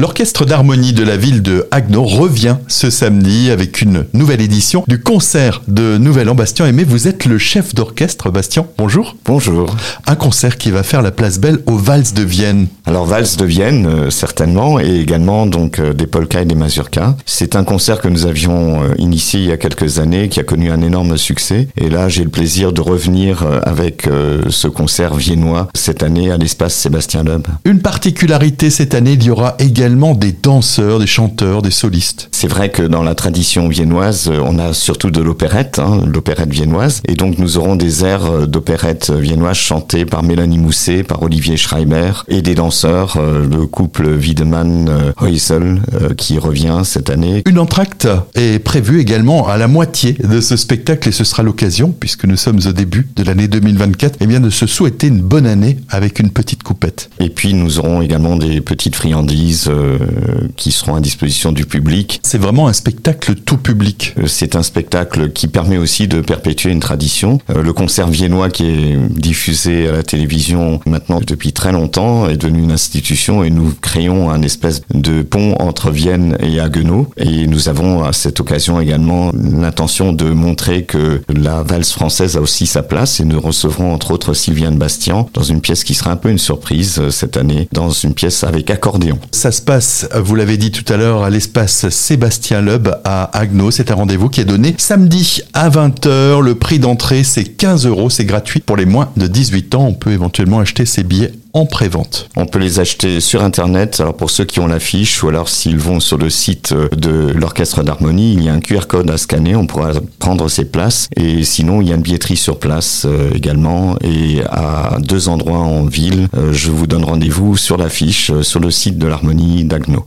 L'orchestre d'harmonie de la ville de Haguenau revient ce samedi avec une nouvelle édition du concert de Nouvel An. Bastien Aimé, vous êtes le chef d'orchestre. Bastien, bonjour. Bonjour. Un concert qui va faire la place belle aux Valses de Vienne. Alors Valses de Vienne, euh, certainement, et également donc euh, des polkas et des mazurkas. C'est un concert que nous avions euh, initié il y a quelques années, qui a connu un énorme succès. Et là, j'ai le plaisir de revenir avec ce concert viennois cette année à l'espace Sébastien Loeb. Une particularité cette année, il y aura également des danseurs, des chanteurs, des solistes. C'est vrai que dans la tradition viennoise, on a surtout de l'opérette, hein, l'opérette viennoise, et donc nous aurons des airs d'opérette viennoise chantés par Mélanie Mousset, par Olivier Schreiber, et des danseurs, euh, le couple Wiedemann-Heusel, euh, qui revient cette année. Une entracte est prévue également à la moitié de ce spectacle, et ce sera l'occasion, puisque nous sommes au début de l'année 2024, eh bien de se souhaiter une bonne année avec une petite coupette. Et puis nous aurons également des petites friandises euh, qui seront à disposition du public. C'est vraiment un spectacle tout public. Euh, c'est un spectacle qui permet aussi de perpétuer une tradition. Euh, le concert viennois qui est diffusé à la télévision maintenant depuis très longtemps est devenu une institution et nous créons un espèce de pont entre Vienne et Haguenau. Et nous avons à cette occasion également l'intention de montrer que la valse française a aussi sa place et nous recevrons entre autres Sylviane Bastian dans une pièce qui sera un peu une surprise cette année, dans une pièce avec accordéon. Ça vous l'avez dit tout à l'heure, à l'espace Sébastien Loeb à Agno. C'est un rendez-vous qui est donné samedi à 20h. Le prix d'entrée, c'est 15 euros. C'est gratuit pour les moins de 18 ans. On peut éventuellement acheter ses billets en pré-vente. On peut les acheter sur internet. Alors pour ceux qui ont l'affiche ou alors s'ils vont sur le site de l'orchestre d'harmonie, il y a un QR code à scanner, on pourra prendre ses places et sinon il y a une billetterie sur place euh, également et à deux endroits en ville. Euh, je vous donne rendez-vous sur l'affiche euh, sur le site de l'harmonie d'Agno.